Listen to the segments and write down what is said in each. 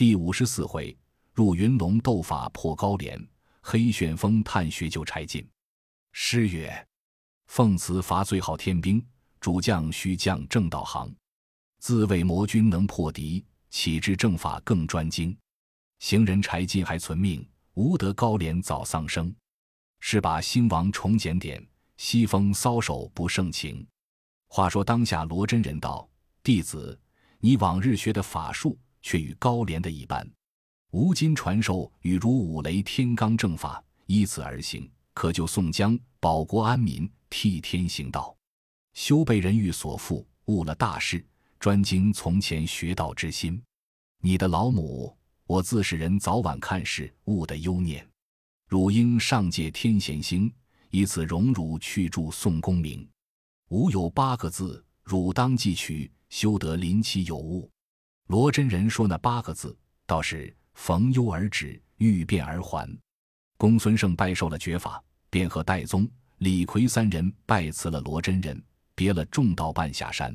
第五十四回，入云龙斗法破高廉，黑旋风探穴救柴进。诗曰：“奉辞伐最好天兵，主将须将正道行。自谓魔君能破敌，岂知正法更专精。行人柴进还存命，无得高廉早丧生。是把兴亡重检点，西风搔首不胜情。”话说当下，罗真人道：“弟子，你往日学的法术。”却与高廉的一般，吾今传授与如五雷天罡正法，依此而行，可救宋江，保国安民，替天行道。休被人欲所缚，误了大事。专精从前学道之心。你的老母，我自是人早晚看事误的忧念。汝应上借天贤星，以此荣辱去助宋公明。吾有八个字，汝当记取，休得临期有误。罗真人说那八个字，倒是逢忧而止，遇变而还。公孙胜拜受了绝法，便和戴宗、李逵三人拜辞了罗真人，别了众道伴下山，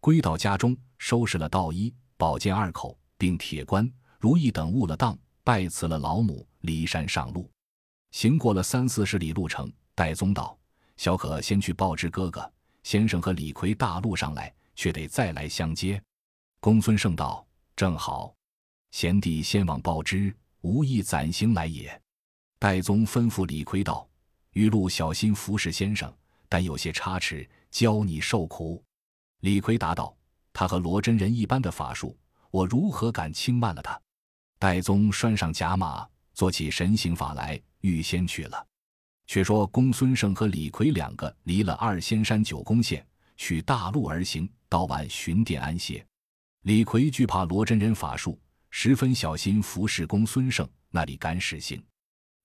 归到家中，收拾了道衣、宝剑二口，并铁棺、如意等物了当，拜辞了老母，离山上路。行过了三四十里路程，戴宗道：“小可先去报知哥哥，先生和李逵大路上来，却得再来相接。”公孙胜道：“正好，贤弟先往报之，无意暂行来也。”戴宗吩咐李逵道：“余路小心服侍先生，但有些差池，教你受苦。”李逵答道：“他和罗真人一般的法术，我如何敢轻慢了他？”戴宗拴上甲马，做起神行法来，预先去了。却说公孙胜和李逵两个离了二仙山九宫县，取大路而行，到晚寻店安歇。李逵惧怕罗真人法术，十分小心服侍公孙胜。那里敢使行？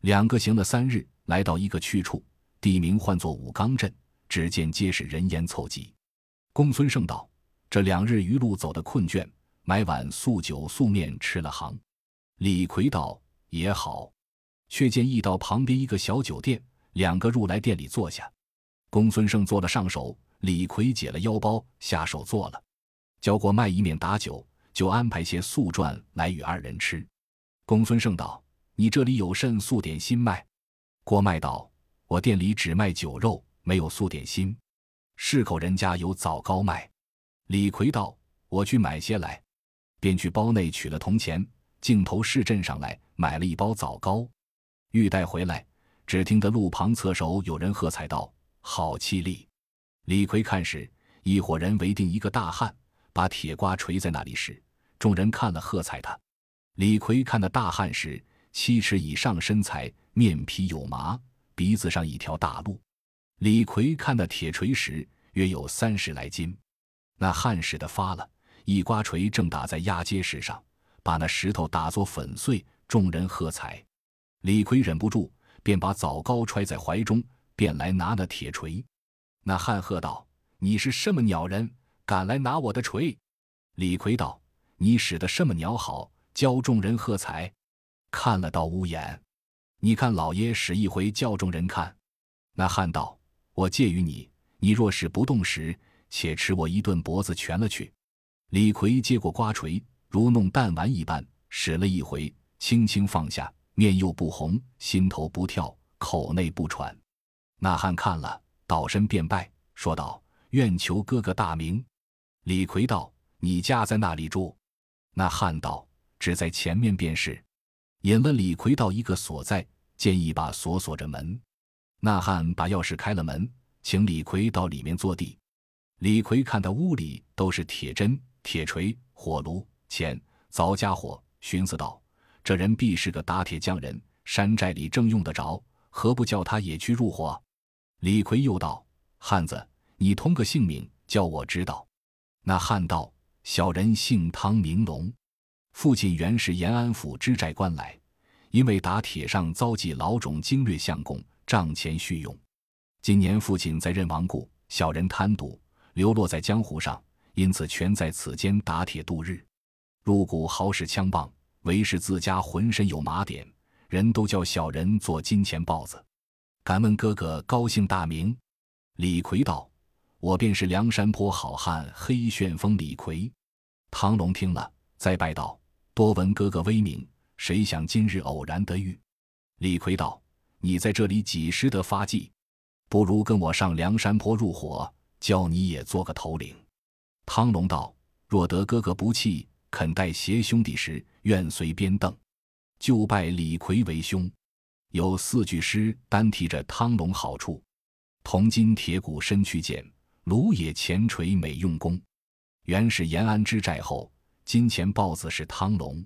两个行了三日，来到一个去处，地名唤作武冈镇。只见皆是人烟凑集。公孙胜道：“这两日余路走得困倦，买碗素酒素面吃了行。”李逵道：“也好。”却见驿道旁边一个小酒店，两个入来店里坐下。公孙胜做了上手，李逵解了腰包，下手做了。交过卖一面打酒，就安排些素馔来与二人吃。公孙胜道：“你这里有甚素点心卖？”郭麦道：“我店里只卖酒肉，没有素点心。市口人家有枣糕卖。”李逵道：“我去买些来。”便去包内取了铜钱，径头市镇上来买了一包枣糕，欲带回来，只听得路旁侧手有人喝彩道：“好气力！”李逵看时，一伙人围定一个大汉。把铁瓜锤在那里时，众人看了喝彩他。李逵看那大汉时，七尺以上身材，面皮有麻，鼻子上一条大路。李逵看那铁锤时，约有三十来斤。那汉使的发了一瓜锤，正打在压街石上，把那石头打作粉碎。众人喝彩。李逵忍不住，便把枣糕揣在怀中，便来拿那铁锤。那汉喝道：“你是什么鸟人？”敢来拿我的锤，李逵道：“你使的什么鸟好？”教众人喝彩，看了到无眼。你看老爷使一回，叫众人看。那汉道：“我借与你，你若是不动时，且吃我一顿脖子全了去。”李逵接过瓜锤，如弄弹丸一般，使了一回，轻轻放下，面又不红，心头不跳，口内不喘。那汉看了，倒身便拜，说道：“愿求哥哥大名。”李逵道：“你家在那里住？”那汉道：“只在前面便是。”引了李逵到一个所在，见一把锁锁着门。那汉把钥匙开了门，请李逵到里面坐地。李逵看到屋里都是铁针、铁锤、火炉、钱、凿家伙，寻思道：“这人必是个打铁匠人，山寨里正用得着，何不叫他也去入伙？”李逵又道：“汉子，你通个姓名，叫我知道。”那汉道：“小人姓汤，名龙，父亲原是延安府知寨官来，因为打铁上遭际老种经略相公帐前续用。今年父亲在任亡故，小人贪赌，流落在江湖上，因此全在此间打铁度日。入股好使枪棒，唯是自家浑身有麻点，人都叫小人做金钱豹子。敢问哥哥高姓大名？”李逵道。我便是梁山坡好汉黑旋风李逵。唐龙听了，再拜道：“多闻哥哥威名，谁想今日偶然得遇。”李逵道：“你在这里几时得发迹？不如跟我上梁山坡入伙，叫你也做个头领。”汤龙道：“若得哥哥不弃，肯带携兄弟时，愿随边凳，就拜李逵为兄。”有四句诗单提着汤龙好处：“铜筋铁骨身躯健，炉野前锤每用功。”原是延安之寨后，金钱豹子是汤龙。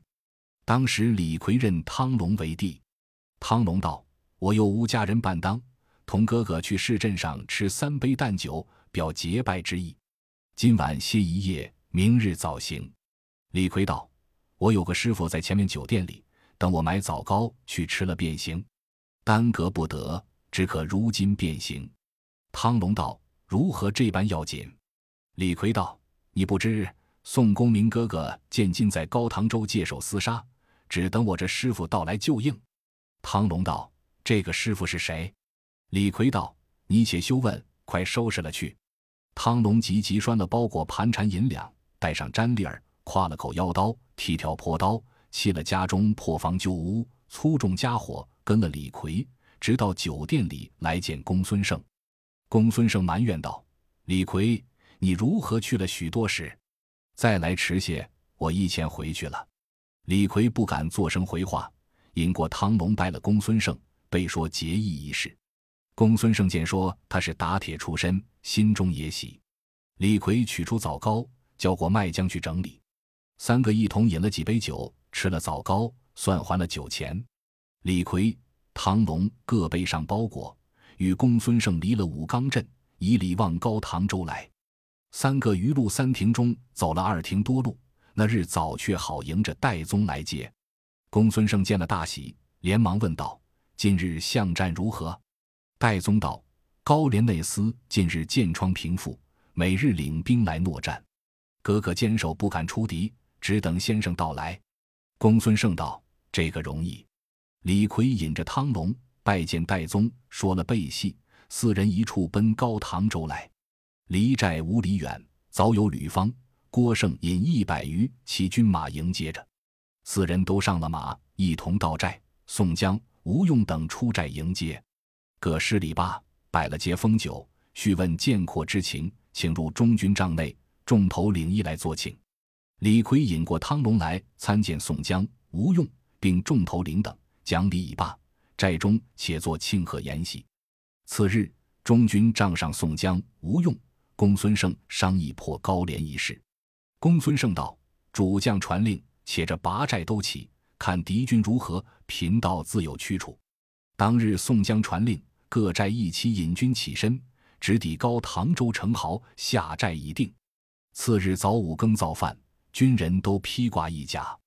当时李逵认汤龙为弟。汤龙道：“我又无家人伴当，同哥哥去市镇上吃三杯淡酒，表结拜之意。今晚歇一夜，明日早行。”李逵道：“我有个师傅在前面酒店里，等我买枣糕去吃了便行。耽搁不得，只可如今便行。”汤龙道：“如何这般要紧？”李逵道：“你不知宋公明哥哥见今在高唐州借手厮杀，只等我这师傅到来救应。”汤龙道：“这个师傅是谁？”李逵道：“你且休问，快收拾了去。”汤龙急急拴了包裹盘缠银两，带上毡笠儿，挎了口腰刀，提条破刀，弃了家中破房旧屋，粗重家伙，跟了李逵，直到酒店里来见公孙胜。公孙胜埋怨道：“李逵，你如何去了许多时？再来迟些，我一前回去了。”李逵不敢作声回话。引过汤龙拜了公孙胜，备说结义一事。公孙胜见说他是打铁出身，心中也喜。李逵取出枣糕，叫过麦将去整理。三个一同饮了几杯酒，吃了枣糕，算还了酒钱。李逵、汤龙各背上包裹，与公孙胜离了武冈镇，以礼望高唐州来。三个余路三亭中走了二亭多路，那日早却好迎着戴宗来接。公孙胜见了大喜，连忙问道：“近日巷战如何？”戴宗道：“高廉内司近日箭疮平复，每日领兵来搦战。哥哥坚守不敢出敌，只等先生到来。”公孙胜道：“这个容易。”李逵引着汤龙拜见戴宗，说了背戏，四人一处奔高唐州来。离寨五里远，早有吕方、郭盛引一百余骑军马迎接着。四人都上了马，一同到寨。宋江、吴用等出寨迎接，各施礼罢，摆了接风酒，叙问见阔之情，请入中军帐内。众头领一来坐请。李逵引过汤龙来参见宋江、吴用，并众头领等。讲礼已罢，寨中且作庆贺筵席。次日，中军帐上，宋江、吴用、公孙胜商议破高廉一事。公孙胜道：“主将传令。”且着拔寨都起，看敌军如何，贫道自有去处。当日宋江传令，各寨一起引军起身，直抵高唐州城壕，下寨已定。次日早五更造饭，军人都披挂一甲。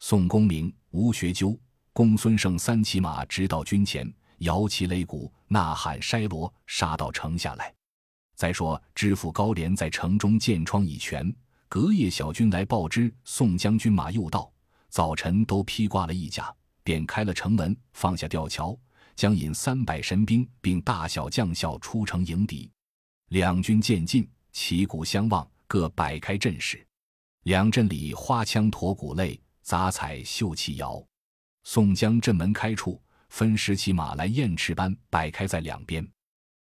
宋公明、吴学究、公孙胜三骑马直到军前，摇旗擂鼓，呐喊筛锣，杀到城下来。再说知府高廉在城中箭疮已全。隔夜，小军来报知宋将军马又到，早晨都披挂了一甲，便开了城门，放下吊桥，将引三百神兵，并大小将校出城迎敌。两军渐近，旗鼓相望，各摆开阵势。两阵里花枪驼鼓擂，杂彩绣旗摇。宋江阵门开处，分十骑马来雁翅般摆开在两边。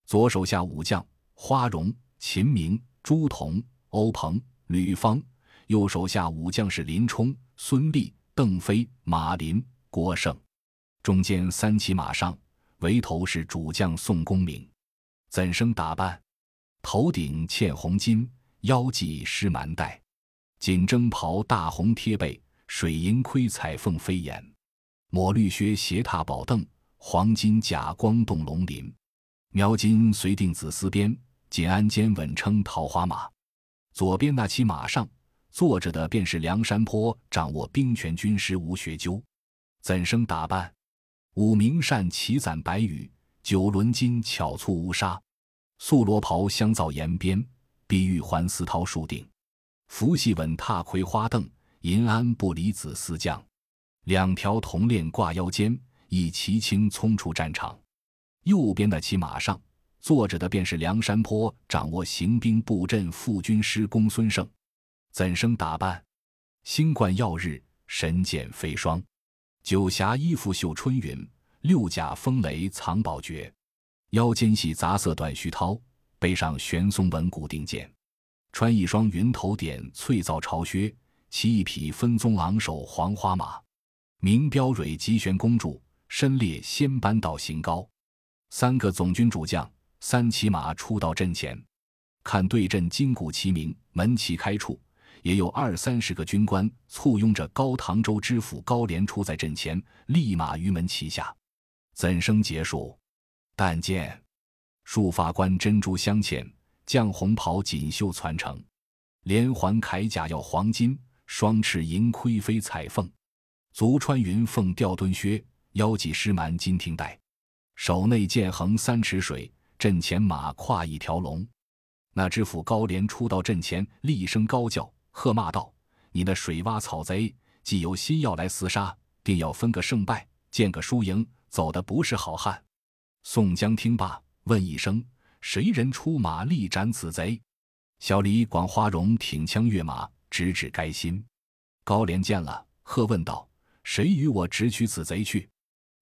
左手下武将花荣、秦明、朱仝、欧鹏。吕方，右手下武将是林冲、孙立、邓飞、马林、郭盛，中间三骑马上，为头是主将宋公明。怎生打扮？头顶嵌红巾，腰系湿蛮带，锦征袍大红贴背，水银盔彩凤飞檐，抹绿靴斜踏宝凳，黄金甲光动龙鳞，描金随定紫丝边，锦鞍肩稳称桃花马。左边那骑马上坐着的便是梁山坡掌握兵权军师吴学究，怎生打扮？五名扇旗攒白羽，九轮金巧簇乌纱，素罗袍香皂檐边，碧玉环丝绦束顶，拂细稳踏葵花凳，银鞍不离紫丝绛，两条铜链挂腰间，一骑青冲出战场。右边的骑马上。坐着的便是梁山坡掌握行兵布阵副军师公孙胜，怎生打扮？星冠耀日，神剑飞霜。九霞衣服绣春云，六甲风雷藏宝诀。腰间系杂色短须绦，背上悬松纹固定剑。穿一双云头点翠皂朝靴，骑一匹分鬃昂首黄花马。名标蕊吉玄公主，身列仙班道行高。三个总军主将，三骑马出到阵前，看对阵金鼓齐鸣，门旗开处。也有二三十个军官簇拥着高唐州知府高廉出在阵前，立马于门旗下。怎生结束？但见束发冠珍珠镶嵌，绛红袍锦绣攒成，连环铠甲耀黄金，双翅银盔飞彩凤，足穿云凤吊墩靴，腰系狮蛮金听带，手内剑横三尺水，阵前马跨一条龙。那知府高廉出到阵前，厉声高叫。喝骂道：“你那水洼草贼，既有心要来厮杀，定要分个胜败，见个输赢，走的不是好汉。”宋江听罢，问一声：“谁人出马力斩此贼？”小李广花荣挺枪跃马，直指该心。高廉见了，喝问道：“谁与我直取此贼去？”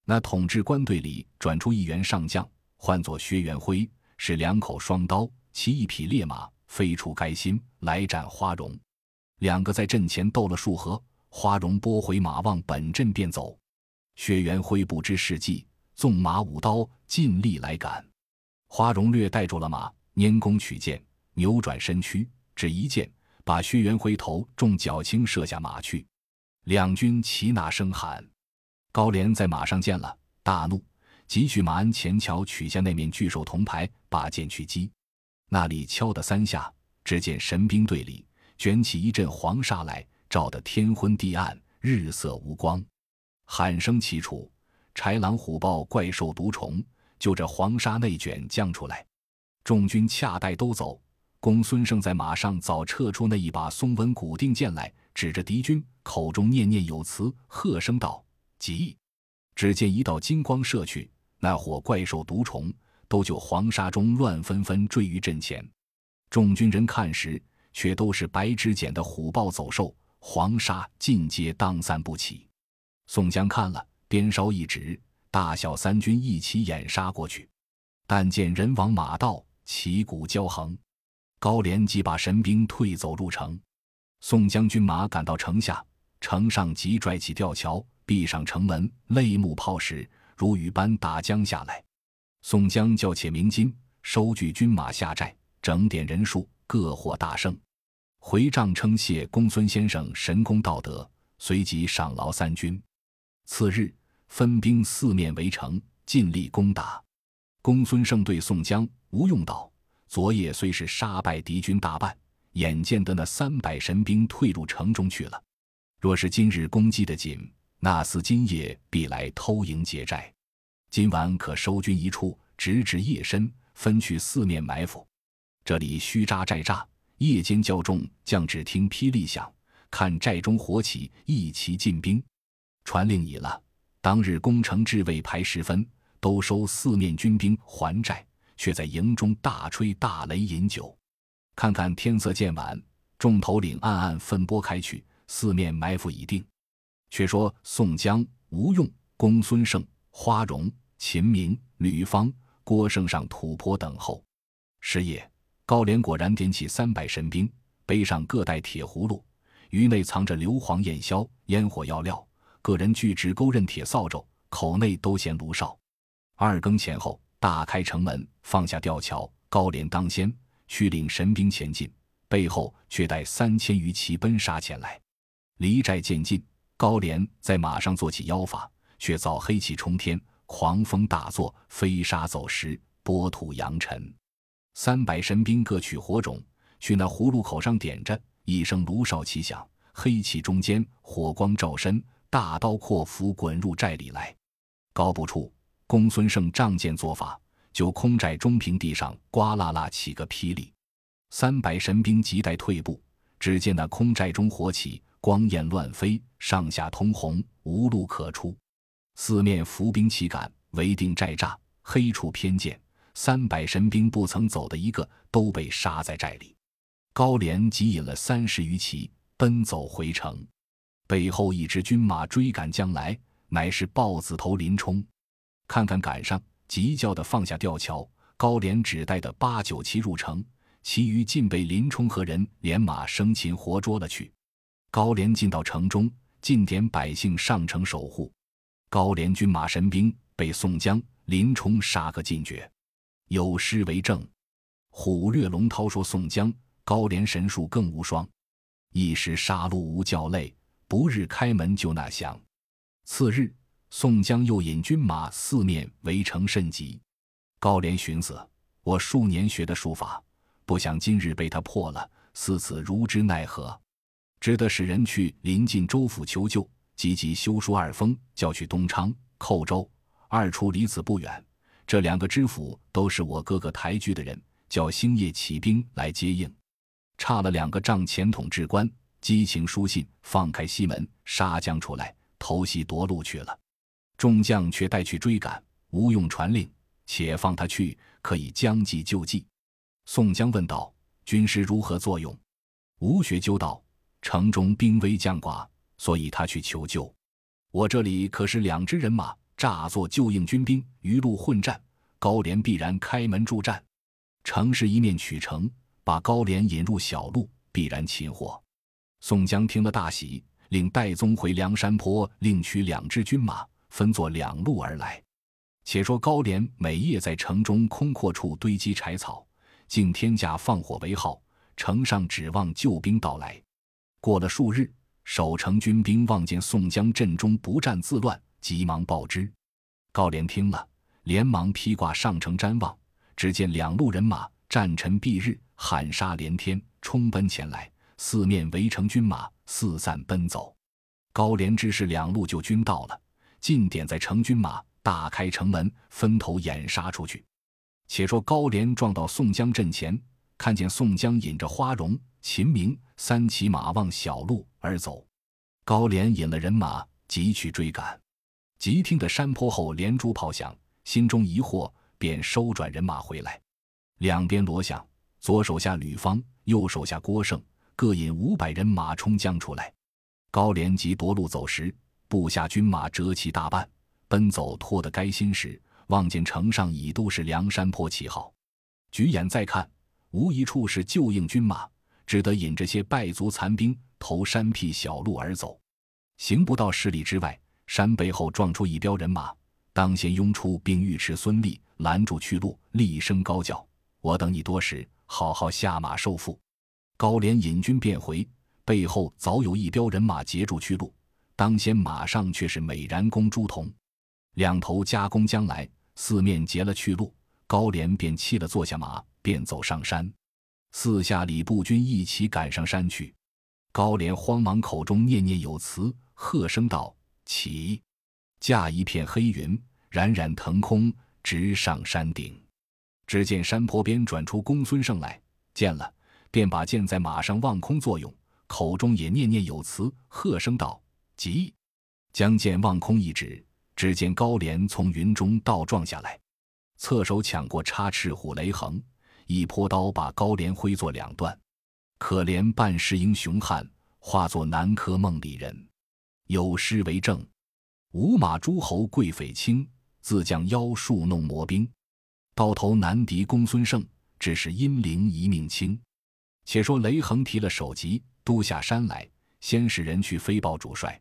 那统治官队里转出一员上将，唤作薛元辉，使两口双刀，骑一匹烈马，飞出该心，来斩花荣。两个在阵前斗了数合，花荣拨回马往本阵便走。薛元辉不知事迹，纵马舞刀，尽力来赶。花荣略带住了马，拈弓取箭，扭转身躯，只一箭把薛元辉头中脚轻射下马去。两军齐呐声喊。高廉在马上见了，大怒，急去马鞍前桥取下那面巨兽铜牌，把剑去击。那里敲的三下，只见神兵队里。卷起一阵黄沙来，照得天昏地暗，日色无光。喊声齐出，豺狼虎豹怪兽毒虫就这黄沙内卷将出来。众军恰待都走，公孙胜在马上早撤出那一把松纹古定剑来，指着敌军，口中念念有词，喝声道：“急！”只见一道金光射去，那伙怪兽毒虫都就黄沙中乱纷纷坠于阵前。众军人看时。却都是白纸剪的虎豹走兽，黄沙尽皆当散不起。宋江看了，鞭梢一指，大小三军一起掩杀过去。但见人往马道，旗鼓交横。高廉即把神兵退走入城。宋江军马赶到城下，城上即拽起吊桥，闭上城门，泪目炮石如雨般打将下来。宋江叫且鸣金，收聚军马下寨，整点人数。各获大胜，回帐称谢公孙先生神功道德，随即赏劳三军。次日分兵四面围城，尽力攻打。公孙胜对宋江、吴用道：“昨夜虽是杀败敌军大半，眼见得那三百神兵退入城中去了。若是今日攻击的紧，那厮今夜必来偷营劫寨。今晚可收军一处，直至夜深，分去四面埋伏。”这里虚扎寨栅，夜间较重，将只听霹雳响，看寨中火起，一齐进兵。传令已了，当日攻城至未排时分，都收四面军兵还寨，却在营中大吹大擂饮酒。看看天色渐晚，众头领暗暗分拨开去，四面埋伏已定。却说宋江、吴用、公孙胜、花荣、秦明、吕方、郭盛上土坡等候。是夜。高廉果然点起三百神兵，背上各带铁葫芦，鱼内藏着硫磺、焰硝、烟火药料，个人锯直钩刃铁扫帚，口内都衔炉哨。二更前后，大开城门，放下吊桥，高廉当先，去领神兵前进，背后却带三千余骑奔杀前来。离寨渐近，高廉在马上做起妖法，却遭黑气冲天，狂风大作，飞沙走石，波土扬尘。三百神兵各取火种，去那葫芦口上点着，一声炉哨齐响，黑气中间火光照身，大刀阔斧滚入寨里来。高不处，公孙胜仗剑做法，就空寨中平地上呱啦啦起个霹雳。三百神兵急待退步，只见那空寨中火起，光焰乱飞，上下通红，无路可出。四面伏兵齐赶，围定寨栅，黑处偏见。三百神兵不曾走的一个，都被杀在寨里。高廉即引了三十余骑奔走回城。背后一支军马追赶将来，乃是豹子头林冲。看看赶上，急叫的放下吊桥，高廉只带的八九骑入城，其余尽被林冲和人连马生擒活捉了去。高廉进到城中，尽点百姓上城守护。高廉军马神兵被宋江、林冲杀个尽绝。有诗为证：“虎略龙韬说宋江，高廉神术更无双。一时杀戮无教累。”不日开门就那响。次日，宋江又引军马四面围城甚急。高廉寻思：我数年学的术法，不想今日被他破了，似此如之奈何？只得使人去临近州府求救，急急修书二封，叫去东昌、寇州二处离此不远。这两个知府都是我哥哥抬举的人，叫星夜起兵来接应。差了两个帐前统制官。激情书信，放开西门，杀将出来，偷袭夺路去了。众将却带去追赶，无用传令，且放他去，可以将计就计。宋江问道：“军师如何作用？”吴学究道：“城中兵危将寡，所以他去求救。我这里可是两支人马，诈作救应军兵，鱼路混战，高廉必然开门助战。城是一面取城，把高廉引入小路，必然擒获。”宋江听了大喜，令戴宗回梁山坡，另取两支军马，分作两路而来。且说高廉每夜在城中空阔处堆积柴草，敬天价放火为号，城上指望救兵到来。过了数日，守城军兵望见宋江阵中不战自乱，急忙报之。高廉听了，连忙披挂上城瞻望，只见两路人马战尘蔽日，喊杀连天，冲奔前来。四面围城军马四散奔走，高廉知是两路救军到了，近点在城军马，大开城门，分头掩杀出去。且说高廉撞到宋江阵前，看见宋江引着花荣、秦明三骑马望小路而走，高廉引了人马急去追赶，急听得山坡后连珠炮响，心中疑惑，便收转人马回来。两边锣响，左手下吕方，右手下郭盛。各引五百人马冲将出来，高廉急夺路走时，部下军马折其大半，奔走拖得该心时，望见城上已都是梁山坡旗号，举眼再看，无一处是旧应军马，只得引这些败卒残兵投山僻小路而走。行不到十里之外，山背后撞出一彪人马，当先拥出，并尉迟孙立拦住去路，厉声高叫：“我等你多时，好好下马受缚。”高廉引军便回，背后早有一彪人马截住去路，当先马上却是美髯公朱仝，两头夹攻将来，四面截了去路。高廉便弃了坐下马，便走上山。四下里步军一起赶上山去，高廉慌忙口中念念有词，喝声道：“起！”驾一片黑云，冉冉腾空，直上山顶。只见山坡边转出公孙胜来，见了。便把剑在马上望空作用，口中也念念有词，喝声道：“急！”将剑望空一指，只见高廉从云中倒撞下来，侧手抢过插翅虎雷横，一泼刀把高廉挥作两段。可怜半世英雄汉，化作南柯梦里人。有诗为证：“五马诸侯贵匪轻，自将妖术弄魔兵。刀头难敌公孙胜，只是阴灵一命轻。”且说雷横提了首级，都下山来，先使人去飞报主帅。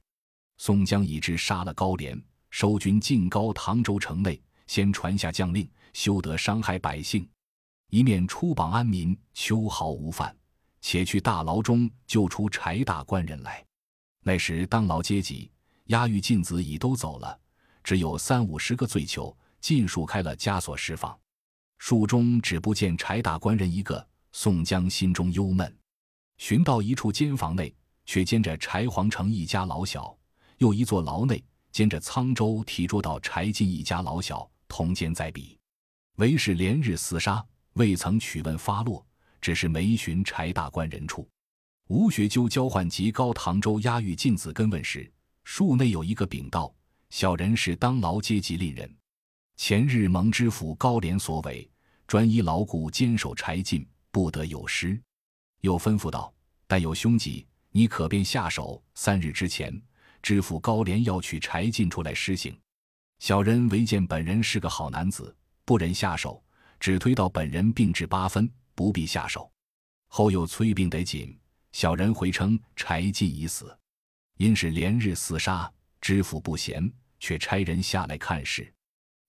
宋江已知杀了高廉，收军进高唐州城内，先传下将令，休得伤害百姓。一面出榜安民，秋毫无犯，且去大牢中救出柴大官人来。那时当牢阶级押狱禁子已都走了，只有三五十个罪囚，尽数开了枷锁释放。蜀中只不见柴大官人一个。宋江心中忧闷，寻到一处监房内，却兼着柴皇城一家老小；又一座牢内，兼着沧州提捉到柴进一家老小，同监在彼。为是连日厮杀，未曾取问发落，只是没寻柴大官人处。吴学究交换及高唐州押狱禁子跟问时，树内有一个禀道：小人是当牢阶级令人，前日蒙知府高廉所委，专依牢固坚守柴进。不得有失，又吩咐道：“但有凶疾，你可便下手。三日之前，知府高廉要取柴进出来施行。小人唯见本人是个好男子，不忍下手，只推到本人病至八分，不必下手。后又催病得紧，小人回称柴进已死。因是连日厮杀，知府不闲，却差人下来看事。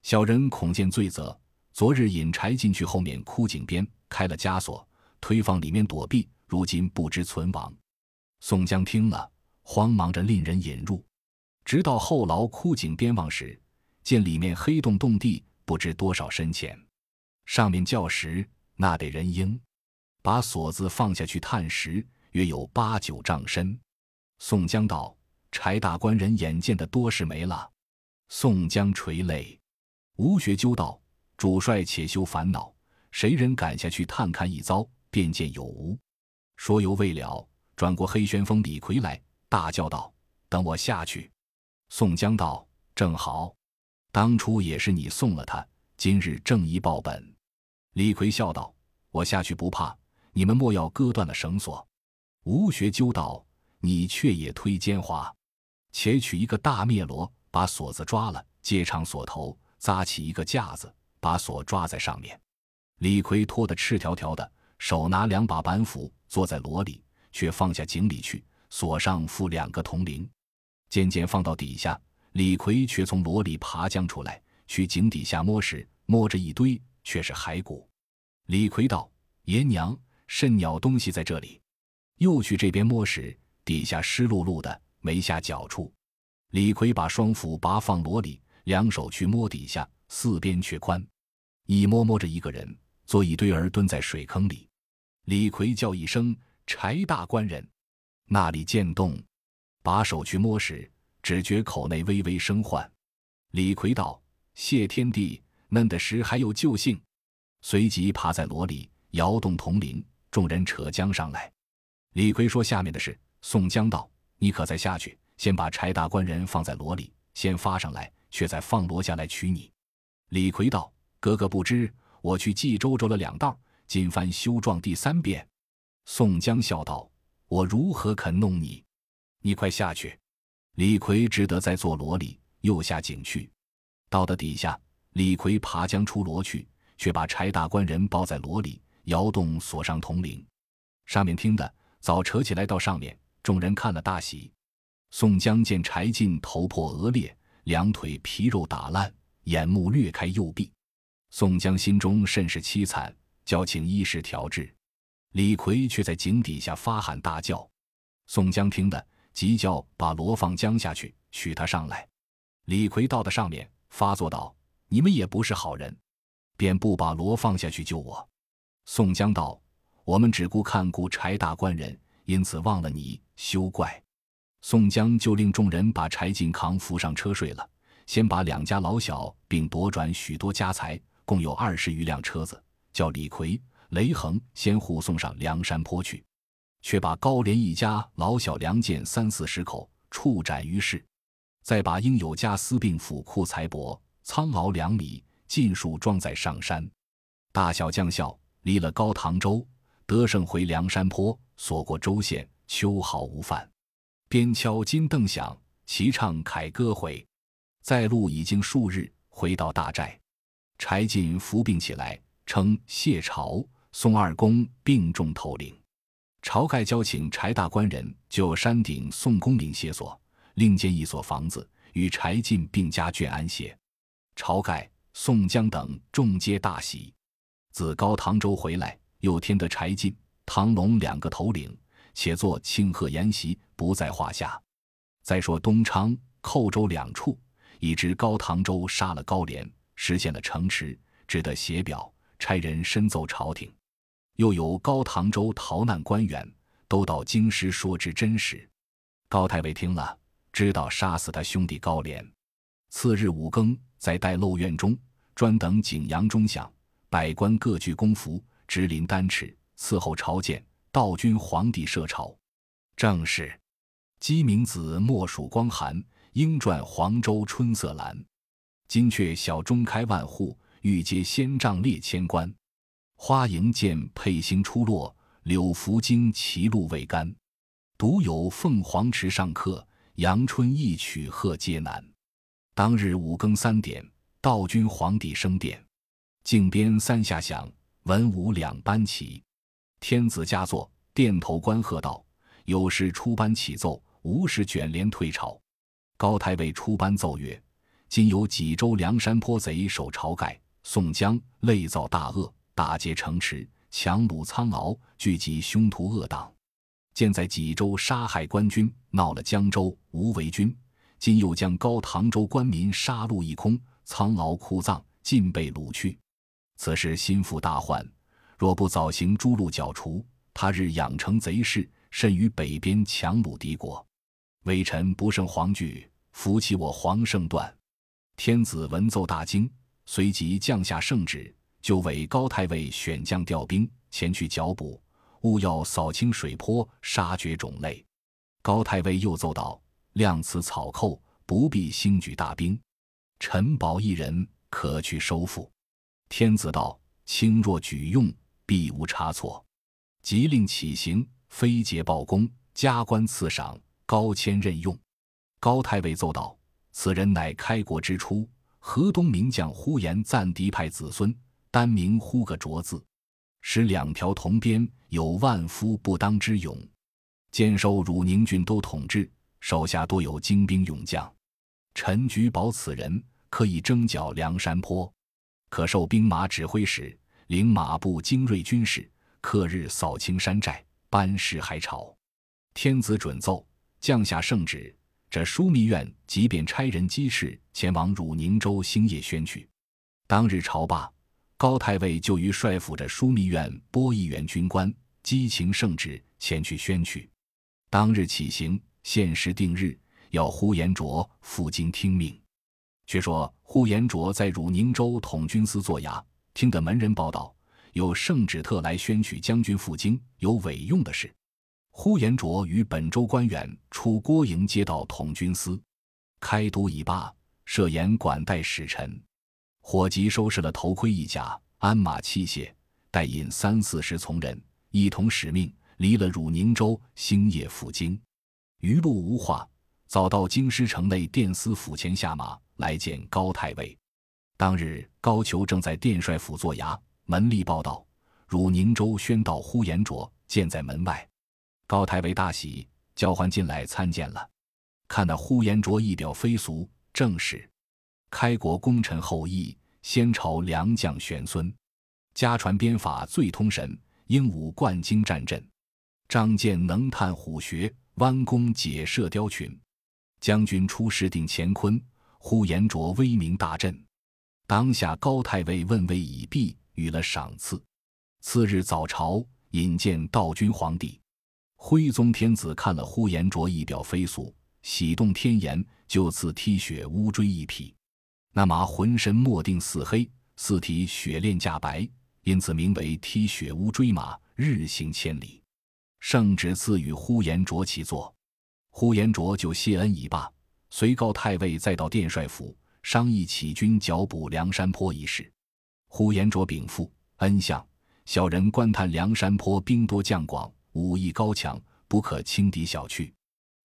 小人恐见罪责，昨日引柴进去后面枯井边开了枷锁，推放里面躲避，如今不知存亡。宋江听了，慌忙着令人引入，直到后牢枯井边望时。见里面黑洞洞地，不知多少深浅。上面叫时，那得人应，把锁子放下去探时，约有八九丈深。宋江道：“柴大官人眼见的多是没了。”宋江垂泪。吴学究道：“主帅且休烦恼，谁人敢下去探看一遭，便见有无。”说犹未了，转过黑旋风李逵来，大叫道：“等我下去！”宋江道：“正好。”当初也是你送了他，今日正一报本。李逵笑道：“我下去不怕，你们莫要割断了绳索。”吴学究道：“你却也忒奸猾，且取一个大篾罗，把锁子抓了，接长锁头，扎起一个架子，把锁抓在上面。”李逵脱得赤条条的，手拿两把板斧，坐在箩里，却放下井里去，锁上附两个铜铃，渐渐放到底下。李逵却从箩里爬将出来，去井底下摸时，摸着一堆，却是骸骨。李逵道：“爷娘，甚鸟东西在这里？”又去这边摸时，底下湿漉漉的，没下脚处。李逵把双斧拔放箩里，两手去摸底下，四边却宽。一摸摸着一个人，做一堆儿蹲在水坑里。李逵叫一声：“柴大官人！”那里见动，把手去摸时。只觉口内微微生唤，李逵道：“谢天地，嫩的时还有救性。”随即爬在箩里摇动铜铃，众人扯将上来。李逵说下面的事，宋江道：“你可再下去，先把柴大官人放在箩里，先发上来，却再放罗下来取你。”李逵道：“哥哥不知，我去冀州走了两道，今番修撞第三遍。”宋江笑道：“我如何肯弄你？你快下去。”李逵只得在坐箩里，又下井去。到的底下，李逵爬将出箩去，却把柴大官人抱在箩里，摇动锁上铜铃。上面听的早扯起来到上面，众人看了大喜。宋江见柴进头破额裂，两腿皮肉打烂，眼目略开右臂。宋江心中甚是凄惨，叫请医师调治。李逵却在井底下发喊大叫。宋江听的。急叫把罗放江下去，取他上来。李逵到的上面，发作道：“你们也不是好人，便不把罗放下去救我。”宋江道：“我们只顾看顾柴大官人，因此忘了你，休怪。”宋江就令众人把柴进扛扶上车睡了，先把两家老小并夺转许多家财，共有二十余辆车子，叫李逵、雷横先护送上梁山坡去。却把高廉一家老小良贱三四十口处斩于市，再把应有家私并府库财帛仓廒粮米尽数装载上山。大小将校离了高唐州，得胜回梁山坡，所过州县，秋毫无犯。边敲金镫响，齐唱凯歌回。在路已经数日，回到大寨，柴进伏病起来，称谢朝、宋二公病重头领。晁盖交请柴大官人就山顶宋公岭歇所，另建一所房子，与柴进并家眷安歇。晁盖、宋江等众皆大喜。自高唐州回来，又添得柴进、唐龙两个头领，且做庆贺筵席，不在话下。再说东昌、寇州两处，已知高唐州杀了高廉，实现了城池，只得写表，差人申奏朝廷。又有高唐州逃难官员，都到京师说之真实。高太尉听了，知道杀死他兄弟高廉。次日五更，在待漏院中，专等景阳钟响，百官各具公服，直临丹池伺候朝见。道君皇帝设朝，正是：鸡鸣子，莫属光寒；莺啭黄州春色阑。金阙小钟开万户，玉阶仙帐列千官。花迎见佩星出落，柳拂惊歧露未干。独有凤凰池上客，阳春一曲贺皆难。当日五更三点，道君皇帝升殿，靖边三下响，文武两班齐。天子驾坐，殿头观贺道：“有事出班启奏，无事卷帘退朝。”高太尉出班奏曰：“今有济州梁山坡贼守晁盖、宋江，累造大恶，打劫城池，强掳苍鳌，聚集凶徒恶党。建在济州杀害官军，闹了江州，无为军。今又将高唐州官民杀戮一空，苍鳌哭葬，尽被掳去。此事心腹大患。”若不早行诛戮剿除，他日养成贼势，甚于北边强虏敌国。微臣不胜惶惧，扶起我皇圣断。天子闻奏大惊，随即降下圣旨，就委高太尉选将调兵前去剿捕，务要扫清水泊，杀绝种类。高太尉又奏道：量此草寇，不必兴举大兵，陈保一人可去收复。天子道：轻若举用。必无差错，即令起行，飞捷报功，加官赐赏，高迁任用。高太尉奏道：“此人乃开国之初河东名将呼延赞嫡派子孙，单名呼个卓字，使两条铜鞭，有万夫不当之勇。兼收汝宁郡都统制，手下多有精兵勇将。陈举保此人，可以征剿梁山坡，可受兵马指挥使。”领马步精锐军士，克日扫清山寨，班师海草。天子准奏，降下圣旨，这枢密院即便差人机事前往汝宁州兴业宣去。当日朝罢，高太尉就于帅府着枢密院拨一员军官，激情圣旨前去宣去。当日起行，限时定日，要呼延灼赴京听命。却说呼延灼在汝宁州统军司做衙。听得门人报道，有圣旨特来宣取将军赴京，有委用的事。呼延灼与本州官员出郭营接到统军司，开都已罢，设宴管待使臣。伙计收拾了头盔一甲、鞍马器械，带引三四十从人，一同使命，离了汝宁州，星夜赴京。余路无话，早到京师城内殿司府前下马，来见高太尉。当日，高俅正在殿帅府做衙，门吏报道：汝宁州宣道呼延灼见在门外。高太尉大喜，叫唤进来参见了。看那呼延灼仪表非俗，正是开国功臣后裔，先朝良将玄孙，家传鞭法最通神，英武贯精战阵，仗剑能探虎穴，弯弓解射雕群。将军出师定乾坤，呼延灼威名大振。当下高太尉问位已毕，予了赏赐。次日早朝，引见道君皇帝。徽宗天子看了呼延灼仪表飞速，喜动天颜，就赐踢雪乌骓一匹。那马浑身墨定似黑，四体雪链架白，因此名为踢雪乌骓马，日行千里。圣旨赐予呼延灼其坐。呼延灼就谢恩已罢，随告太尉再到殿帅府。商议起军剿捕梁山坡一事，呼延灼禀赋恩相：小人观探梁山坡兵多将广，武艺高强，不可轻敌小觑。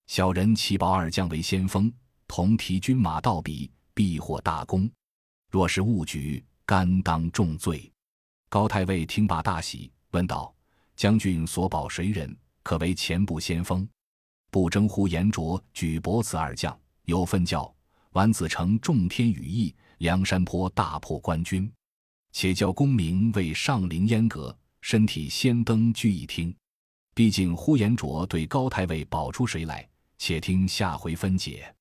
小人启保二将为先锋，同提军马到彼，必获大功。若是误举，甘当重罪。高太尉听罢大喜，问道：“将军所保谁人？可为前部先锋？”不争呼延灼举伯子二将，有分教。丸子成众天羽翼，梁山坡大破官军，且叫公明为上林烟阁，身体先登聚一厅。毕竟呼延灼对高太尉保出谁来？且听下回分解。